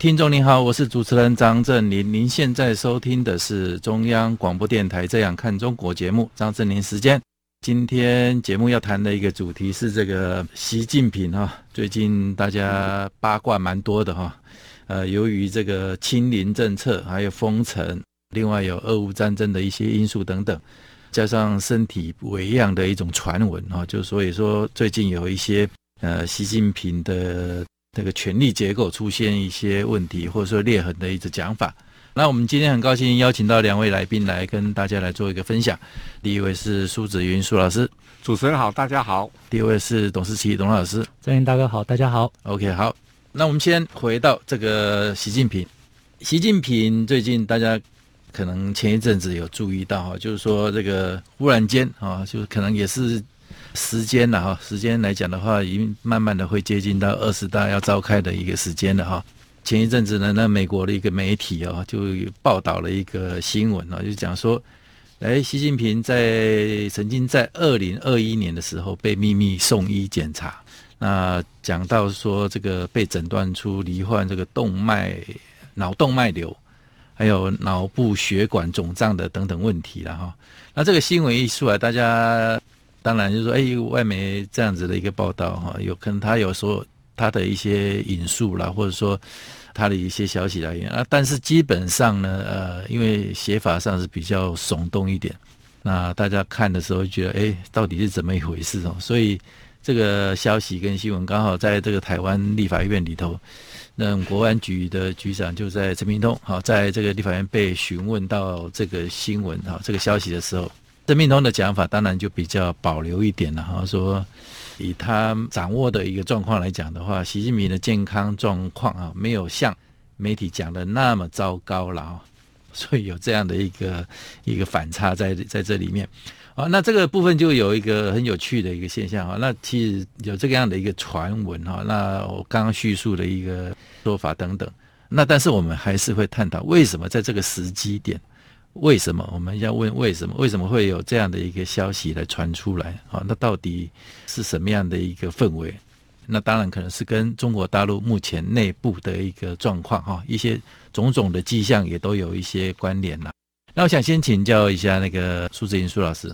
听众您好，我是主持人张正霖。您现在收听的是中央广播电台《这样看中国》节目，张正霖时间。今天节目要谈的一个主题是这个习近平哈，最近大家八卦蛮多的哈。呃，由于这个清零政策，还有封城，另外有俄乌战争的一些因素等等，加上身体微恙的一种传闻哈，就所以说最近有一些呃，习近平的。这个权力结构出现一些问题，或者说裂痕的一个讲法。那我们今天很高兴邀请到两位来宾来跟大家来做一个分享。第一位是苏子云苏老师，主持人好，大家好。第二位是董思琪董老师，郑云大哥好，大家好。OK，好。那我们先回到这个习近平。习近平最近大家可能前一阵子有注意到哈，就是说这个忽然间啊，就是可能也是。时间了哈，时间来讲的话，已经慢慢的会接近到二十大要召开的一个时间了哈。前一阵子呢，那美国的一个媒体哦，就报道了一个新闻啊，就讲说，哎，习近平在曾经在二零二一年的时候被秘密送医检查，那讲到说这个被诊断出罹患这个动脉脑动脉瘤，还有脑部血管肿胀的等等问题了哈。那这个新闻一出来，大家。当然，就是说，哎，外媒这样子的一个报道哈，有可能他有说他的一些引述啦，或者说他的一些消息来源啊。但是基本上呢，呃，因为写法上是比较耸动一点，那大家看的时候觉得，哎，到底是怎么一回事哦？所以这个消息跟新闻刚好在这个台湾立法院里头，那国安局的局长就在陈明通，好，在这个立法院被询问到这个新闻哈，这个消息的时候。陈明通的讲法当然就比较保留一点了哈，说以他掌握的一个状况来讲的话，习近平的健康状况啊，没有像媒体讲的那么糟糕了啊，所以有这样的一个一个反差在在这里面啊。那这个部分就有一个很有趣的一个现象啊。那其实有这个样的一个传闻哈，那我刚刚叙述的一个说法等等，那但是我们还是会探讨为什么在这个时机点。为什么我们要问为什么？为什么会有这样的一个消息来传出来？啊，那到底是什么样的一个氛围？那当然可能是跟中国大陆目前内部的一个状况哈，一些种种的迹象也都有一些关联了。那我想先请教一下那个苏紫云苏老师，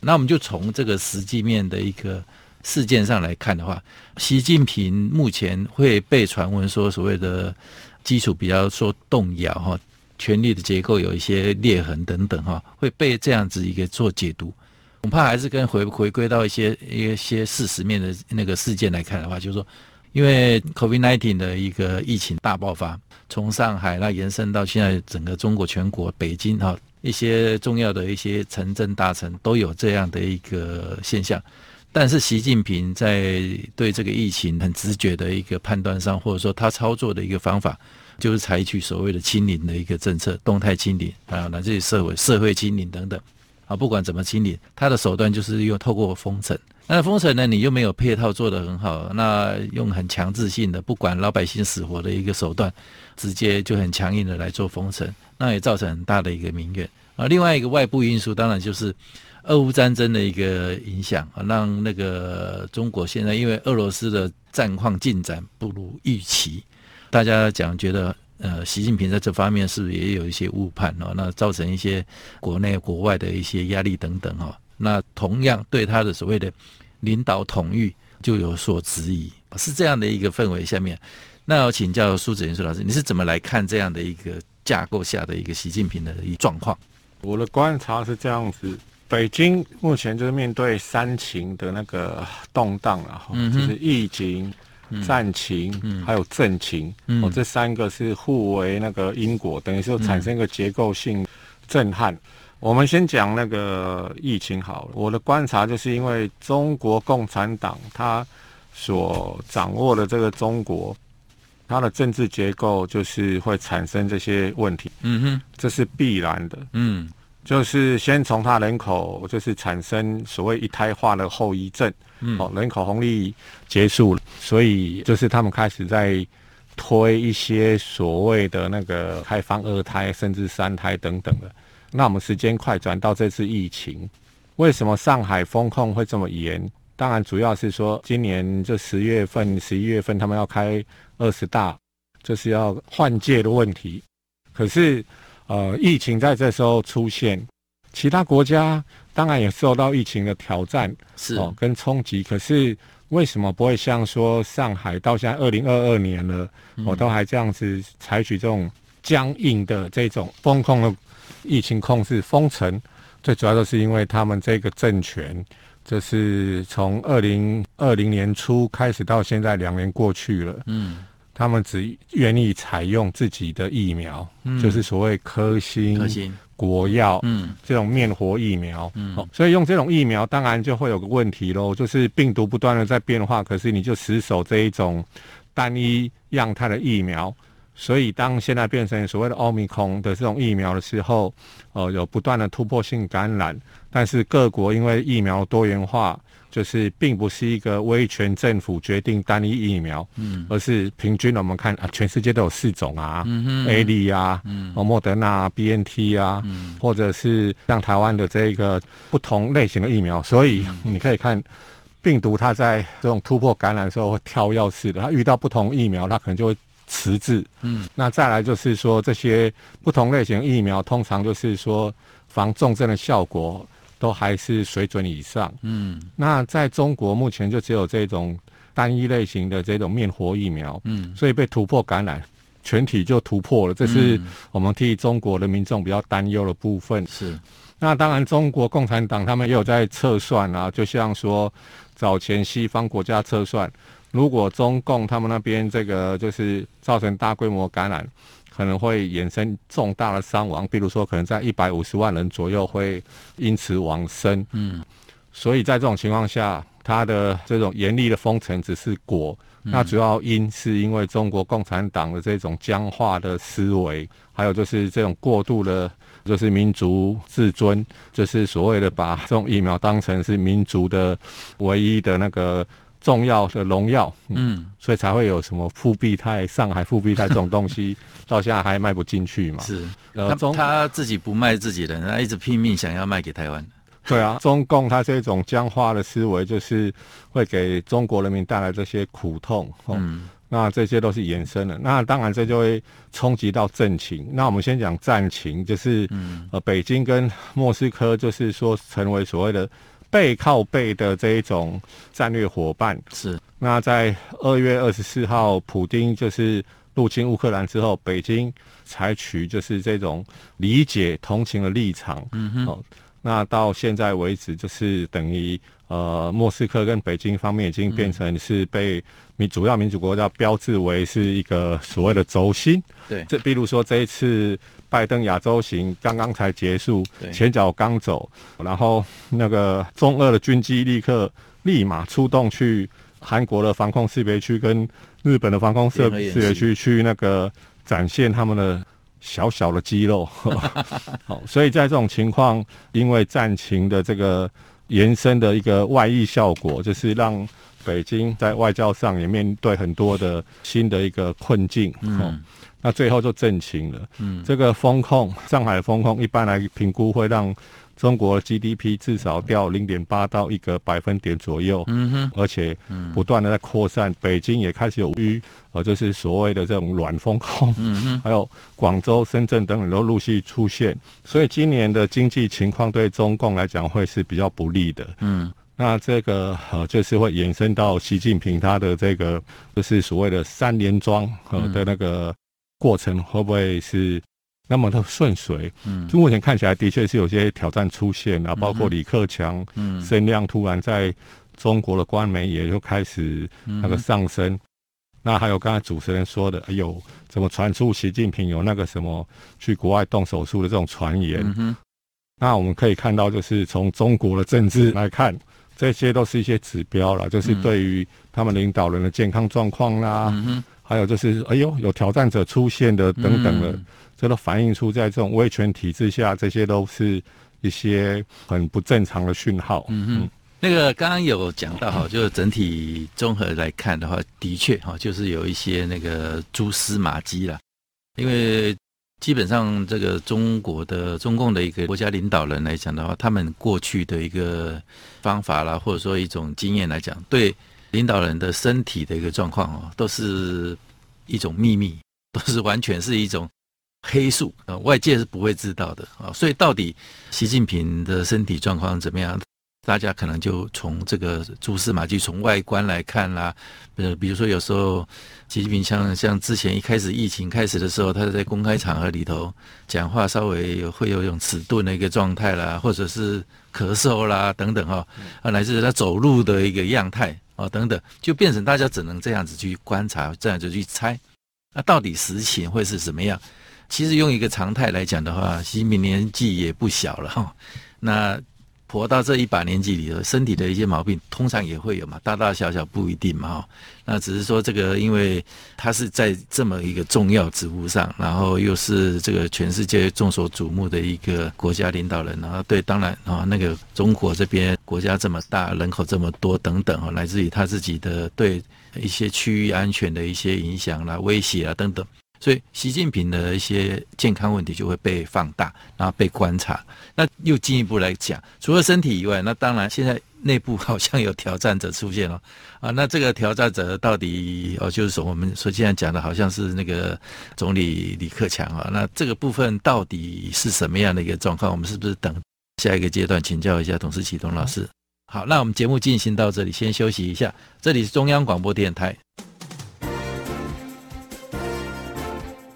那我们就从这个实际面的一个事件上来看的话，习近平目前会被传闻说所谓的基础比较说动摇哈。权力的结构有一些裂痕等等哈，会被这样子一个做解读，恐怕还是跟回回归到一些一些事实面的那个事件来看的话，就是说，因为 COVID-19 的一个疫情大爆发，从上海那延伸到现在整个中国全国，北京哈一些重要的一些城镇大城都有这样的一个现象，但是习近平在对这个疫情很直觉的一个判断上，或者说他操作的一个方法。就是采取所谓的清零的一个政策，动态清零啊，乃至于社会社会清零等等啊，不管怎么清零，他的手段就是用透过封城。那封城呢，你又没有配套做得很好，那用很强制性的，不管老百姓死活的一个手段，直接就很强硬的来做封城，那也造成很大的一个民怨啊。另外一个外部因素，当然就是俄乌战争的一个影响啊，让那个中国现在因为俄罗斯的战况进展不如预期。大家讲觉得，呃，习近平在这方面是不是也有一些误判哦？那造成一些国内国外的一些压力等等哈。那同样对他的所谓的领导统御就有所质疑，是这样的一个氛围下面。那我请教苏子云苏老师，你是怎么来看这样的一个架构下的一个习近平的一状况？我的观察是这样子：北京目前就是面对三情的那个动荡了哈，就是疫情。战情，还有政情，嗯，哦，这三个是互为那个因果，等于说产生一个结构性震撼。嗯、我们先讲那个疫情好了。我的观察就是因为中国共产党它所掌握的这个中国，它的政治结构就是会产生这些问题。嗯哼，这是必然的。嗯，就是先从他人口就是产生所谓一胎化的后遗症，嗯，哦，人口红利结束了，所以就是他们开始在推一些所谓的那个开放二胎甚至三胎等等的。那我们时间快转到这次疫情，为什么上海封控会这么严？当然主要是说今年这十月份、十一月份他们要开二十大，就是要换届的问题。可是，呃，疫情在这时候出现，其他国家当然也受到疫情的挑战，是哦跟冲击。可是为什么不会像说上海到现在二零二二年了，我、嗯、都还这样子采取这种僵硬的这种封控的？疫情控制封城，最主要的是因为他们这个政权，就是从二零二零年初开始到现在两年过去了，嗯，他们只愿意采用自己的疫苗，嗯，就是所谓科兴、科兴。国药，嗯，这种灭活疫苗，嗯，所以用这种疫苗，当然就会有个问题喽，就是病毒不断的在变化，可是你就死守这一种单一样态的疫苗。所以，当现在变成所谓的奥密克戎的这种疫苗的时候，呃，有不断的突破性感染，但是各国因为疫苗多元化，就是并不是一个威权政府决定单一疫苗，嗯，而是平均我们看啊，全世界都有四种啊，嗯哼，A 利啊，嗯，莫德纳、BNT 啊，嗯，或者是像台湾的这个不同类型的疫苗，所以你可以看病毒它在这种突破感染的时候会跳跃式的，它遇到不同疫苗，它可能就会。迟滞，嗯，那再来就是说，这些不同类型疫苗，通常就是说防重症的效果都还是水准以上，嗯，那在中国目前就只有这种单一类型的这种灭活疫苗，嗯，所以被突破感染，全体就突破了，这是我们替中国的民众比较担忧的部分。是，那当然中国共产党他们也有在测算啊，就像说早前西方国家测算。如果中共他们那边这个就是造成大规模感染，可能会衍生重大的伤亡，比如说可能在一百五十万人左右会因此往生。嗯，所以在这种情况下，他的这种严厉的封城只是果，那主要因是因为中国共产党的这种僵化的思维，还有就是这种过度的，就是民族自尊，就是所谓的把这种疫苗当成是民族的唯一的那个。重要的荣耀，嗯，所以才会有什么复必泰、上海复必泰这种东西，到现在还卖不进去嘛？是，呃，他他自己不卖自己的，他一直拼命想要卖给台湾。对啊，中共他这种僵化的思维，就是会给中国人民带来这些苦痛。嗯，那这些都是延伸的。那当然，这就会冲击到政情。那我们先讲战情，就是，嗯，呃，北京跟莫斯科，就是说成为所谓的。背靠背的这一种战略伙伴是。那在二月二十四号，普丁就是入侵乌克兰之后，北京采取就是这种理解同情的立场。嗯哼。哦，那到现在为止，就是等于呃，莫斯科跟北京方面已经变成是被民主要民主国家标志为是一个所谓的轴心。对。这比如说这一次。拜登亚洲行刚刚才结束，前脚刚走，然后那个中俄的军机立刻立马出动去韩国的防空识别区跟日本的防空识别区去那个展现他们的小小的肌肉。好，所以在这种情况，因为战情的这个延伸的一个外溢效果，就是让北京在外交上也面对很多的新的一个困境。嗯。那最后就震情了，嗯，这个风控，上海的封控一般来评估会让中国 GDP 至少掉零点八到一个百分点左右，嗯哼，而且不断的在扩散，北京也开始有淤呃，就是所谓的这种软风控，嗯哼，还有广州、深圳等等都陆续出现，所以今年的经济情况对中共来讲会是比较不利的，嗯，那这个呃就是会延伸到习近平他的这个就是所谓的三连庄呃的那个。过程会不会是那么的顺遂？嗯，就目前看起来的确是有些挑战出现啊，包括李克强，嗯，声量突然在中国的官媒也就开始那个上升。嗯、那还有刚才主持人说的，哎呦，怎么传出习近平有那个什么去国外动手术的这种传言？嗯，那我们可以看到，就是从中国的政治来看，这些都是一些指标了，就是对于他们领导人的健康状况啦。嗯还有就是哎呦有挑战者出现的等等的，嗯、这都反映出在这种威权体制下，这些都是一些很不正常的讯号。嗯嗯，那个刚刚有讲到哈，就是整体综合来看的话，的确哈，就是有一些那个蛛丝马迹了，因为。基本上，这个中国的中共的一个国家领导人来讲的话，他们过去的一个方法啦，或者说一种经验来讲，对领导人的身体的一个状况哦，都是一种秘密，都是完全是一种黑数啊，外界是不会知道的啊。所以，到底习近平的身体状况怎么样？大家可能就从这个蛛丝马迹，从外观来看啦，呃，比如说有时候习近平像像之前一开始疫情开始的时候，他在公开场合里头讲话稍微会有一种迟钝的一个状态啦，或者是咳嗽啦等等哈，啊，乃至他走路的一个样态啊等等，就变成大家只能这样子去观察，这样子去猜，那到底实情会是什么样？其实用一个常态来讲的话，习近平年纪也不小了哈，那。活到这一把年纪里头，身体的一些毛病通常也会有嘛，大大小小不一定嘛哈。那只是说这个，因为他是在这么一个重要职务上，然后又是这个全世界众所瞩目的一个国家领导人，然后对，当然啊，那个中国这边国家这么大，人口这么多等等啊，来自于他自己的对一些区域安全的一些影响啦、威胁啊等等。所以，习近平的一些健康问题就会被放大，然后被观察。那又进一步来讲，除了身体以外，那当然现在内部 好像有挑战者出现了啊。那这个挑战者到底哦，就是说我们说现在讲的好像是那个总理李克强啊。那这个部分到底是什么样的一个状况？我们是不是等下一个阶段请教一下董事启东老师？好，那我们节目进行到这里，先休息一下。这里是中央广播电台。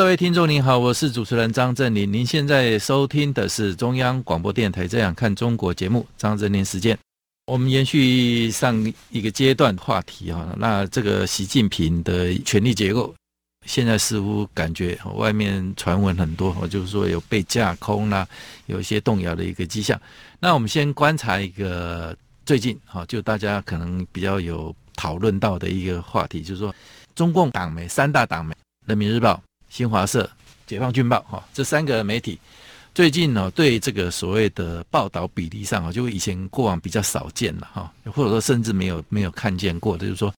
各位听众您好，我是主持人张振林。您现在收听的是中央广播电台《这样看中国》节目，张振林时间。我们延续上一个阶段话题哈，那这个习近平的权力结构，现在似乎感觉外面传闻很多，就是说有被架空啦，有一些动摇的一个迹象。那我们先观察一个最近哈，就大家可能比较有讨论到的一个话题，就是说中共党媒三大党媒《人民日报》。新华社、解放军报，哈，这三个媒体最近呢，对这个所谓的报道比例上啊，就以前过往比较少见了哈，或者说甚至没有没有看见过，就是说，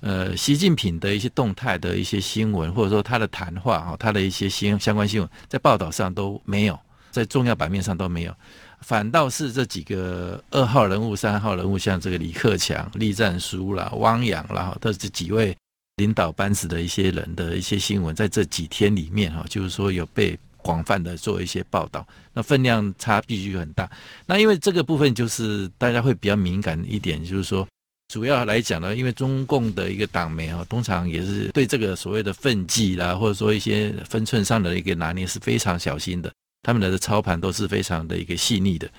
呃，习近平的一些动态的一些新闻，或者说他的谈话啊，他的一些新相关新闻，在报道上都没有，在重要版面上都没有，反倒是这几个二号人物、三号人物，像这个李克强、栗战书啦、汪洋啦，这这几位。领导班子的一些人的一些新闻，在这几天里面哈，就是说有被广泛的做一些报道，那分量差必须很大。那因为这个部分就是大家会比较敏感一点，就是说主要来讲呢，因为中共的一个党媒啊，通常也是对这个所谓的分际啦，或者说一些分寸上的一个拿捏是非常小心的，他们的操盘都是非常的一个细腻的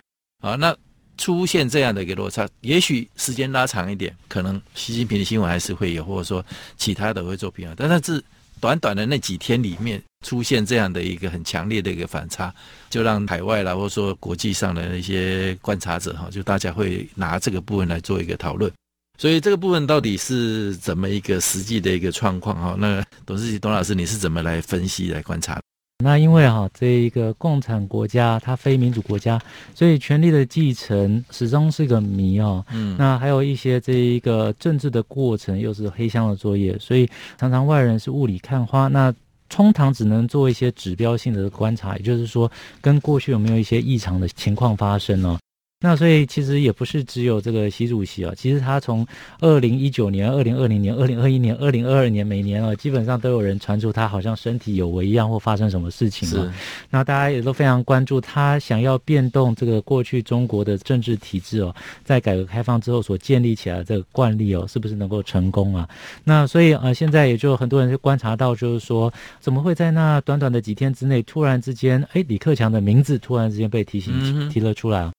啊。那出现这样的一个落差，也许时间拉长一点，可能习近平的新闻还是会有，或者说其他的会做平衡。但是短短的那几天里面出现这样的一个很强烈的一个反差，就让海外啦，或者说国际上的一些观察者哈，就大家会拿这个部分来做一个讨论。所以这个部分到底是怎么一个实际的一个状况哈？那董思齐董老师，你是怎么来分析来观察？那因为哈，这一个共产国家它非民主国家，所以权力的继承始终是个谜哦。嗯，那还有一些这一个政治的过程又是黑箱的作业，所以常常外人是雾里看花。那通常只能做一些指标性的观察，也就是说，跟过去有没有一些异常的情况发生呢？那所以其实也不是只有这个习主席啊，其实他从二零一九年、二零二零年、二零二一年、二零二二年，每年啊，基本上都有人传出他好像身体有为一样，或发生什么事情了。是那大家也都非常关注他想要变动这个过去中国的政治体制哦，在改革开放之后所建立起来的这个惯例哦，是不是能够成功啊？那所以呃，现在也就很多人就观察到，就是说怎么会在那短短的几天之内，突然之间，哎，李克强的名字突然之间被提醒提了出来啊？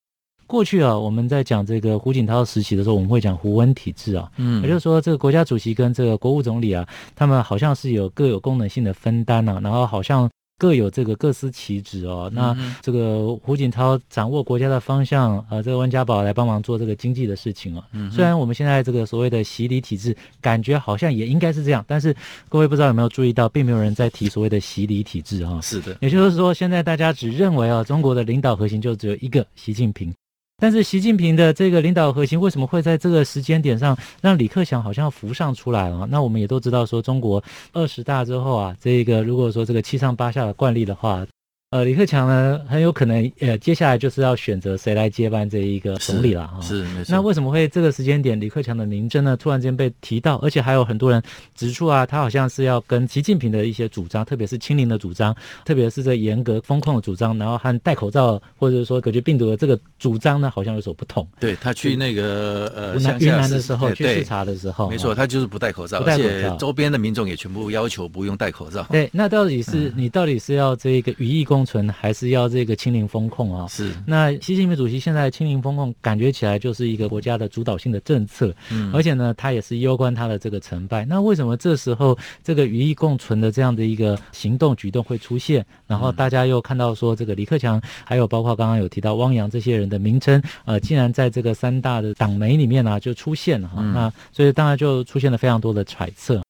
过去啊，我们在讲这个胡锦涛时期的时候，我们会讲胡温体制啊，嗯，也就是说，这个国家主席跟这个国务总理啊，他们好像是有各有功能性的分担啊，然后好像各有这个各司其职哦。那这个胡锦涛掌握国家的方向，呃，这个温家宝来帮忙做这个经济的事情啊。嗯，虽然我们现在这个所谓的洗礼体制，感觉好像也应该是这样，但是各位不知道有没有注意到，并没有人在提所谓的洗礼体制啊。是的，也就是说，现在大家只认为啊，中国的领导核心就只有一个习近平。但是习近平的这个领导核心为什么会在这个时间点上让李克强好像浮上出来了？那我们也都知道说，中国二十大之后啊，这个如果说这个七上八下的惯例的话。呃，李克强呢，很有可能呃，接下来就是要选择谁来接班这一个总理了啊。是，没错。那为什么会这个时间点李克强的名称呢，突然间被提到，而且还有很多人指出啊，他好像是要跟习近平的一些主张，特别是清零的主张，特别是这严格风控的主张，然后和戴口罩或者说隔绝病毒的这个主张呢，好像有所不同。对，他去那个呃云南的时候去视察的时候，没错，他就是不戴口罩，而且周边的民众也全部要求不用戴口罩。对，那到底是、嗯、你到底是要这个与疫共存，还是要？这个清零风控啊，是那习近平主席现在清零风控，感觉起来就是一个国家的主导性的政策，嗯，而且呢，他也是攸关他的这个成败。那为什么这时候这个与疫共存的这样的一个行动举动会出现？然后大家又看到说，这个李克强，还有包括刚刚有提到汪洋这些人的名称，呃，竟然在这个三大的党媒里面呢、啊、就出现了哈，嗯、那所以当然就出现了非常多的揣测。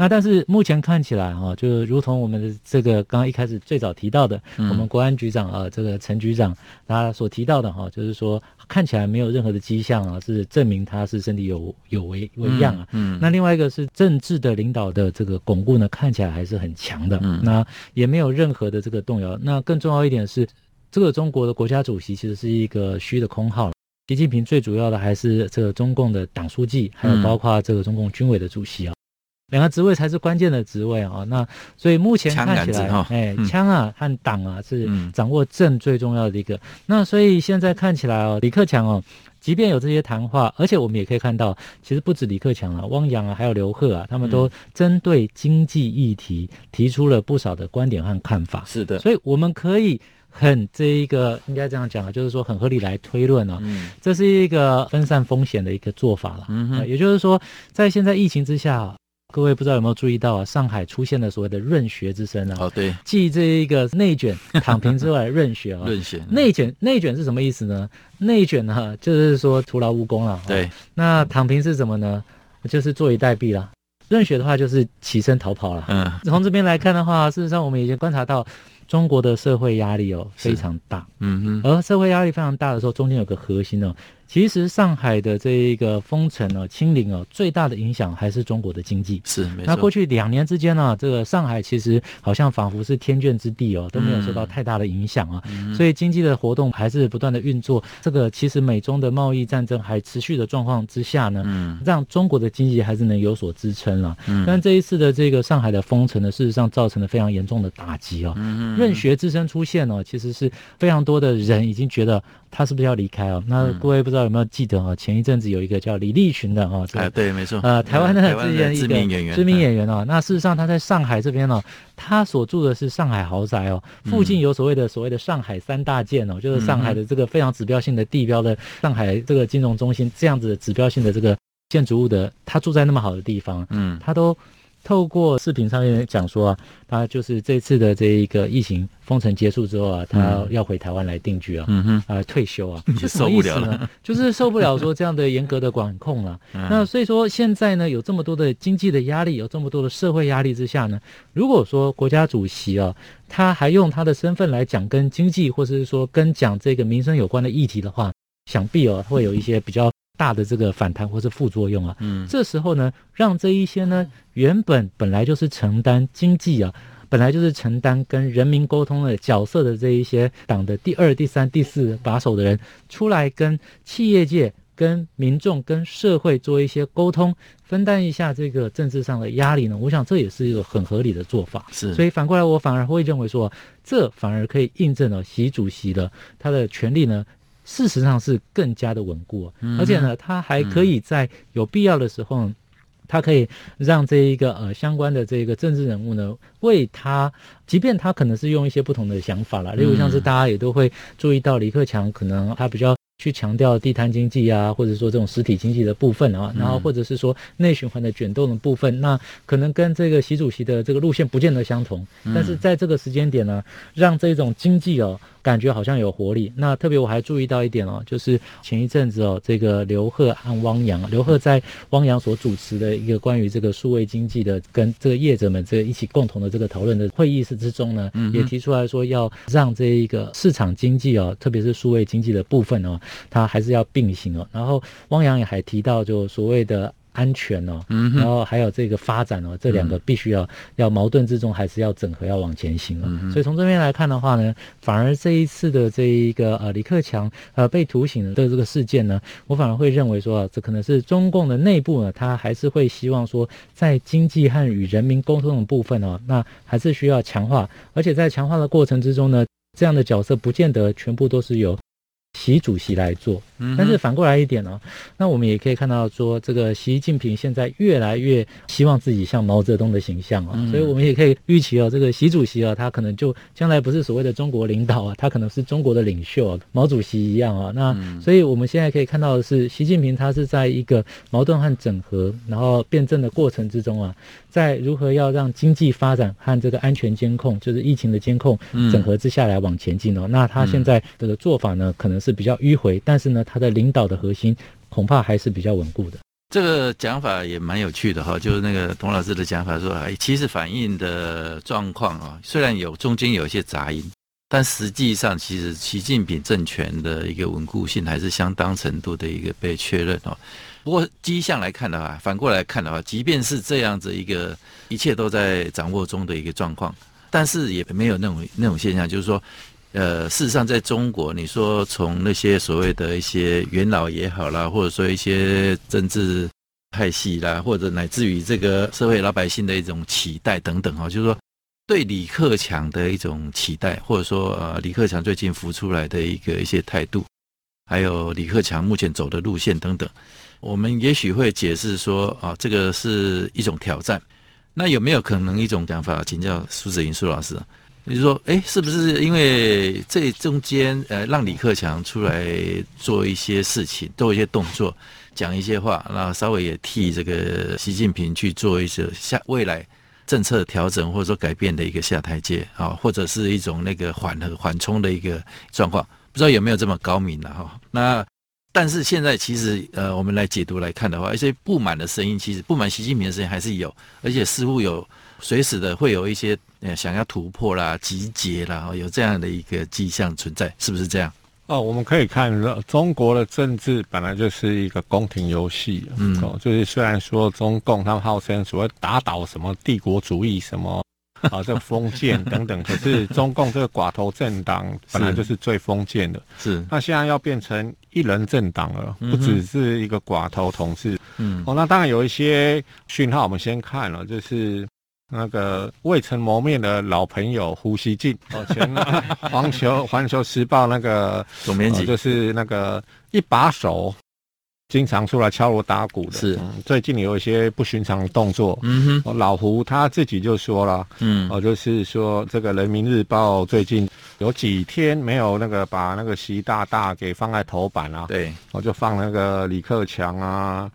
那但是目前看起来哈，就如同我们的这个刚刚一开始最早提到的，嗯、我们国安局长啊，这个陈局长他所提到的哈，就是说看起来没有任何的迹象啊，是证明他是身体有有为为恙啊。嗯。嗯，那另外一个是政治的领导的这个巩固呢，看起来还是很强的。嗯。那也没有任何的这个动摇。那更重要一点是，这个中国的国家主席其实是一个虚的空号。习近平最主要的还是这个中共的党书记，还有包括这个中共军委的主席啊。两个职位才是关键的职位啊！那所以目前看起来，哎，枪啊和党啊是掌握政最重要的一个。那所以现在看起来哦，李克强哦，即便有这些谈话，而且我们也可以看到，其实不止李克强啊，汪洋啊，还有刘鹤啊，他们都针对经济议题提出了不少的观点和看法。是的，所以我们可以很这一个应该这样讲啊，就是说很合理来推论啊，这是一个分散风险的一个做法了。嗯哼，也就是说，在现在疫情之下。各位不知道有没有注意到啊？上海出现了所谓的“润学之声”啊！哦，对，继这一个内卷躺平之外，润学啊，润学内卷内卷是什么意思呢？内卷呢，就是说徒劳无功了。对，那躺平是什么呢？就是坐以待毙了。润学的话就是起身逃跑了。嗯，从这边来看的话，事实上我们已经观察到中国的社会压力哦非常大。嗯哼，而社会压力非常大的时候，中间有个核心哦。其实上海的这一个封城哦、清零哦，最大的影响还是中国的经济。是，没错。那过去两年之间呢，这个上海其实好像仿佛是天眷之地哦，都没有受到太大的影响啊。嗯、所以经济的活动还是不断的运作。这个其实美中的贸易战争还持续的状况之下呢，嗯，让中国的经济还是能有所支撑了。嗯。但这一次的这个上海的封城呢，事实上造成了非常严重的打击哦。嗯。润学之声出现哦，其实是非常多的人已经觉得。他是不是要离开哦？那各位不知道有没有记得啊？前一阵子有一个叫李立群的啊，哎，对，没错，呃，台湾的知名演员，知名演员哦。那事实上他在上海这边呢，他所住的是上海豪宅哦，附近有所谓的所谓的上海三大件哦，就是上海的这个非常指标性的地标的上海这个金融中心这样子的指标性的这个建筑物的，他住在那么好的地方，嗯，他都透过视频上面讲说啊，他就是这次的这一个疫情封城结束之后啊，他要回台湾来定居啊，嗯哼，啊退休啊，就受不了了，就是受不了说这样的严格的管控了。那所以说现在呢，有这么多的经济的压力，有这么多的社会压力之下呢，如果说国家主席啊，他还用他的身份来讲跟经济或者是说跟讲这个民生有关的议题的话，想必哦会有一些比较。大的这个反弹或是副作用啊，嗯，这时候呢，让这一些呢原本本来就是承担经济啊，本来就是承担跟人民沟通的角色的这一些党的第二、第三、第四把手的人，出来跟企业界、跟民众、跟社会做一些沟通，分担一下这个政治上的压力呢，我想这也是一个很合理的做法。是，所以反过来，我反而会认为说，这反而可以印证了习主席的他的权力呢。事实上是更加的稳固，而且呢，他还可以在有必要的时候，他可以让这一个呃相关的这个政治人物呢，为他，即便他可能是用一些不同的想法啦，例如像是大家也都会注意到李克强可能他比较。去强调地摊经济啊，或者说这种实体经济的部分啊，然后或者是说内循环的卷动的部分，那可能跟这个习主席的这个路线不见得相同。但是在这个时间点呢，让这种经济哦感觉好像有活力。那特别我还注意到一点哦，就是前一阵子哦，这个刘鹤和汪洋，刘鹤在汪洋所主持的一个关于这个数位经济的跟这个业者们这个一起共同的这个讨论的会议室之中呢，也提出来说要让这一个市场经济哦，特别是数位经济的部分哦。它还是要并行哦，然后汪洋也还提到，就所谓的安全哦，嗯，然后还有这个发展哦，这两个必须要要矛盾之中还是要整合，要往前行了。所以从这边来看的话呢，反而这一次的这一个呃李克强呃被突醒的这个事件呢，我反而会认为说，这可能是中共的内部呢，他还是会希望说，在经济和与人民沟通的部分哦，那还是需要强化，而且在强化的过程之中呢，这样的角色不见得全部都是由。习主席来做，但是反过来一点呢、哦，那我们也可以看到说，这个习近平现在越来越希望自己像毛泽东的形象啊、哦，所以我们也可以预期哦，这个习主席啊，他可能就将来不是所谓的中国领导啊，他可能是中国的领袖啊，毛主席一样啊。那所以我们现在可以看到的是，习近平他是在一个矛盾和整合，然后辩证的过程之中啊，在如何要让经济发展和这个安全监控，就是疫情的监控整合之下来往前进哦。那他现在的做法呢，可能。是比较迂回，但是呢，他的领导的核心恐怕还是比较稳固的。这个讲法也蛮有趣的哈，就是那个童老师的讲法说，哎，其实反映的状况啊，虽然有中间有一些杂音，但实际上其实习近平政权的一个稳固性还是相当程度的一个被确认哦。不过迹象来看的话，反过来看的话，即便是这样子一个一切都在掌握中的一个状况，但是也没有那种那种现象，就是说。呃，事实上，在中国，你说从那些所谓的一些元老也好啦，或者说一些政治派系啦，或者乃至于这个社会老百姓的一种期待等等哈，就是说对李克强的一种期待，或者说呃李克强最近浮出来的一个一些态度，还有李克强目前走的路线等等，我们也许会解释说啊，这个是一种挑战。那有没有可能一种讲法，请教苏子云苏老师？你说，哎，是不是因为这中间，呃，让李克强出来做一些事情，做一些动作，讲一些话，然后稍微也替这个习近平去做一些下未来政策调整或者说改变的一个下台阶啊，或者是一种那个缓和缓冲的一个状况，不知道有没有这么高明了哈？那但是现在其实，呃，我们来解读来看的话，一些不满的声音，其实不满习近平的声音还是有，而且似乎有。随时的会有一些呃想要突破啦、集结啦，有这样的一个迹象存在，是不是这样？哦，我们可以看中国的政治本来就是一个宫廷游戏，嗯，哦，就是虽然说中共他们号称所谓打倒什么帝国主义什么啊，这个封建 等等，可是中共这个寡头政党本来就是最封建的，是。那现在要变成一人政党了，不只是一个寡头统治，嗯，哦，那当然有一些讯号，我们先看了，就是。那个未曾谋面的老朋友胡锡进，哦，前 环球环球时报那个总编辑，就是那个一把手，经常出来敲锣打鼓的。是，嗯、最近有一些不寻常的动作。嗯哼，老胡他自己就说了，嗯，哦，就是说这个人民日报最近有几天没有那个把那个习大大给放在头版啊。对，我就放那个李克强啊。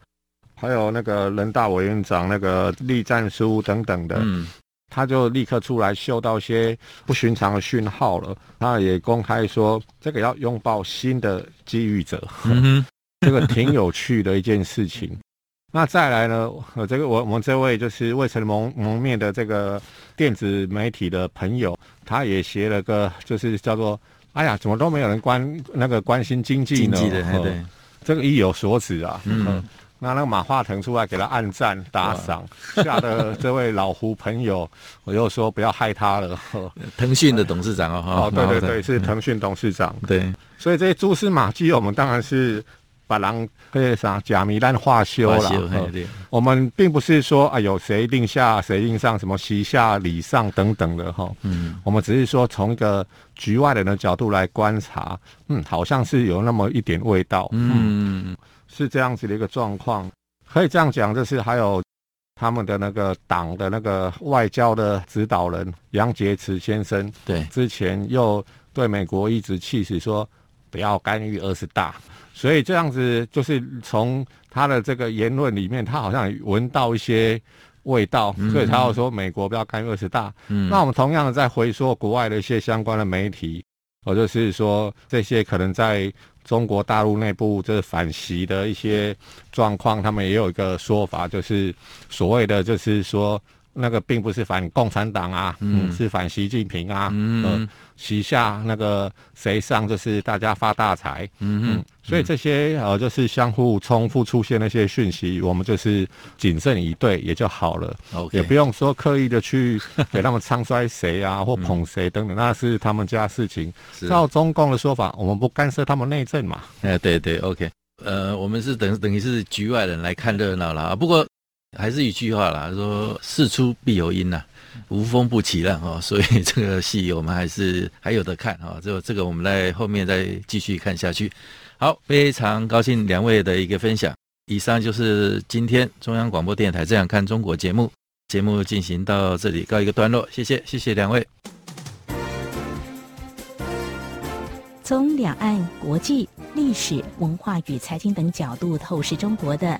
还有那个人大委员长那个栗战书等等的，嗯，他就立刻出来嗅到一些不寻常的讯号了。他也公开说，这个要拥抱新的机遇者，嗯哼，这个挺有趣的一件事情。那再来呢？呃，这个我我们这位就是未曾蒙蒙面的这个电子媒体的朋友，他也写了个，就是叫做“哎呀，怎么都没有人关那个关心经济呢？”经济的，对，这个意有所指啊。嗯，嗯，那那个马化腾出来给他按赞打赏，吓得这位老胡朋友，我又说不要害他了。腾讯的董事长哦，哦，对对对，是腾讯董事长。对，所以这些蛛丝马迹，我们当然是。把狼那啥假糜烂化修了。我们并不是说啊，有谁令下谁令上，什么席下礼上等等的哈。嗯，我们只是说从一个局外人的角度来观察，嗯，好像是有那么一点味道。嗯，是这样子的一个状况。可以这样讲，就是还有他们的那个党的那个外交的指导人杨洁篪先生，对，之前又对美国一直气势说不要干预二十大。所以这样子就是从他的这个言论里面，他好像闻到一些味道，所以他要说美国不要干预二十大。嗯，那我们同样的再回说国外的一些相关的媒体，我就是说这些可能在中国大陆内部这反袭的一些状况，他们也有一个说法，就是所谓的就是说。那个并不是反共产党啊，嗯，是反习近平啊，嗯，呃、习下那个谁上就是大家发大财，嗯嗯，所以这些呃就是相互重复出现那些讯息，我们就是谨慎以对也就好了，OK，也不用说刻意的去给他们唱衰谁啊 或捧谁等等，那是他们家事情。照中共的说法，我们不干涉他们内政嘛。哎，对对，OK，呃，我们是等等于是局外人来看热闹了啊，不过。还是一句话啦，说事出必有因呐，无风不起浪哦，所以这个戏我们还是还有的看啊，这这个我们在后面再继续看下去。好，非常高兴两位的一个分享。以上就是今天中央广播电台《这样看中国》节目，节目进行到这里告一个段落，谢谢，谢谢两位。从两岸、国际、历史文化与财经等角度透视中国的。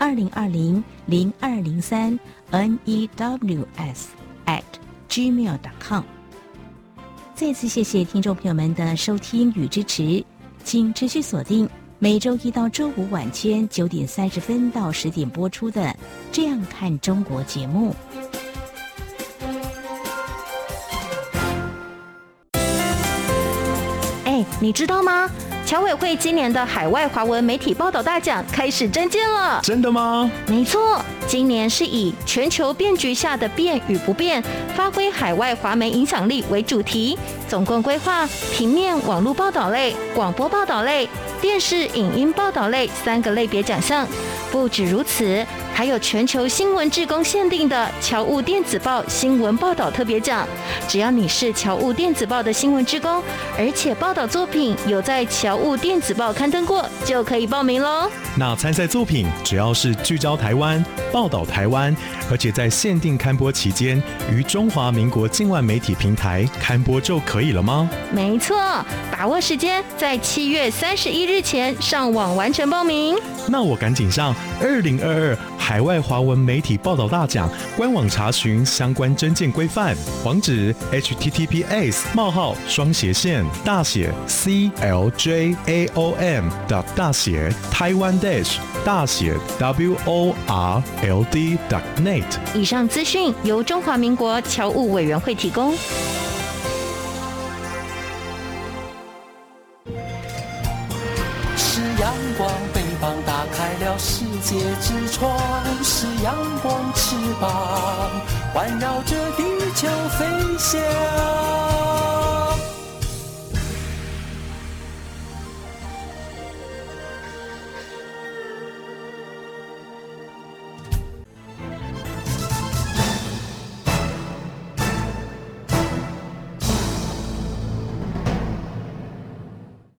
二零二零零二零三 news at gmail.com。再次谢谢听众朋友们的收听与支持，请持续锁定每周一到周五晚间九点三十分到十点播出的《这样看中国》节目。哎，你知道吗？侨委会今年的海外华文媒体报道大奖开始征件了，真的吗？没错，今年是以全球变局下的变与不变，发挥海外华媒影响力为主题，总共规划平面、网络报道类、广播报道类、电视影音报道类三个类别奖项。不止如此。还有全球新闻志工限定的侨务电子报新闻报道特别奖，只要你是侨务电子报的新闻志工，而且报道作品有在侨务电子报刊登过，就可以报名喽。那参赛作品只要是聚焦台湾、报道台湾，而且在限定刊播期间于中华民国境外媒体平台刊播就可以了吗？没错，把握时间，在七月三十一日前上网完成报名。那我赶紧上二零二二。海外华文媒体报道大奖官网查询相关征件规范，网址：https: 冒号双斜线大写 cljaom 大写 taiwan dash 大写 world net。以上资讯由中华民国侨务委员会提供。界之窗，是阳光翅膀环绕着地球飞翔。